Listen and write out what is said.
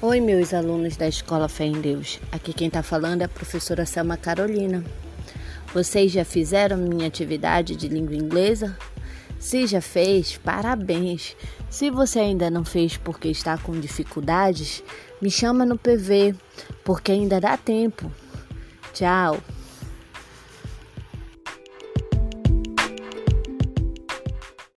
Oi, meus alunos da Escola Fé em Deus. Aqui quem está falando é a professora Selma Carolina. Vocês já fizeram minha atividade de língua inglesa? Se já fez, parabéns. Se você ainda não fez porque está com dificuldades, me chama no PV, porque ainda dá tempo. Tchau.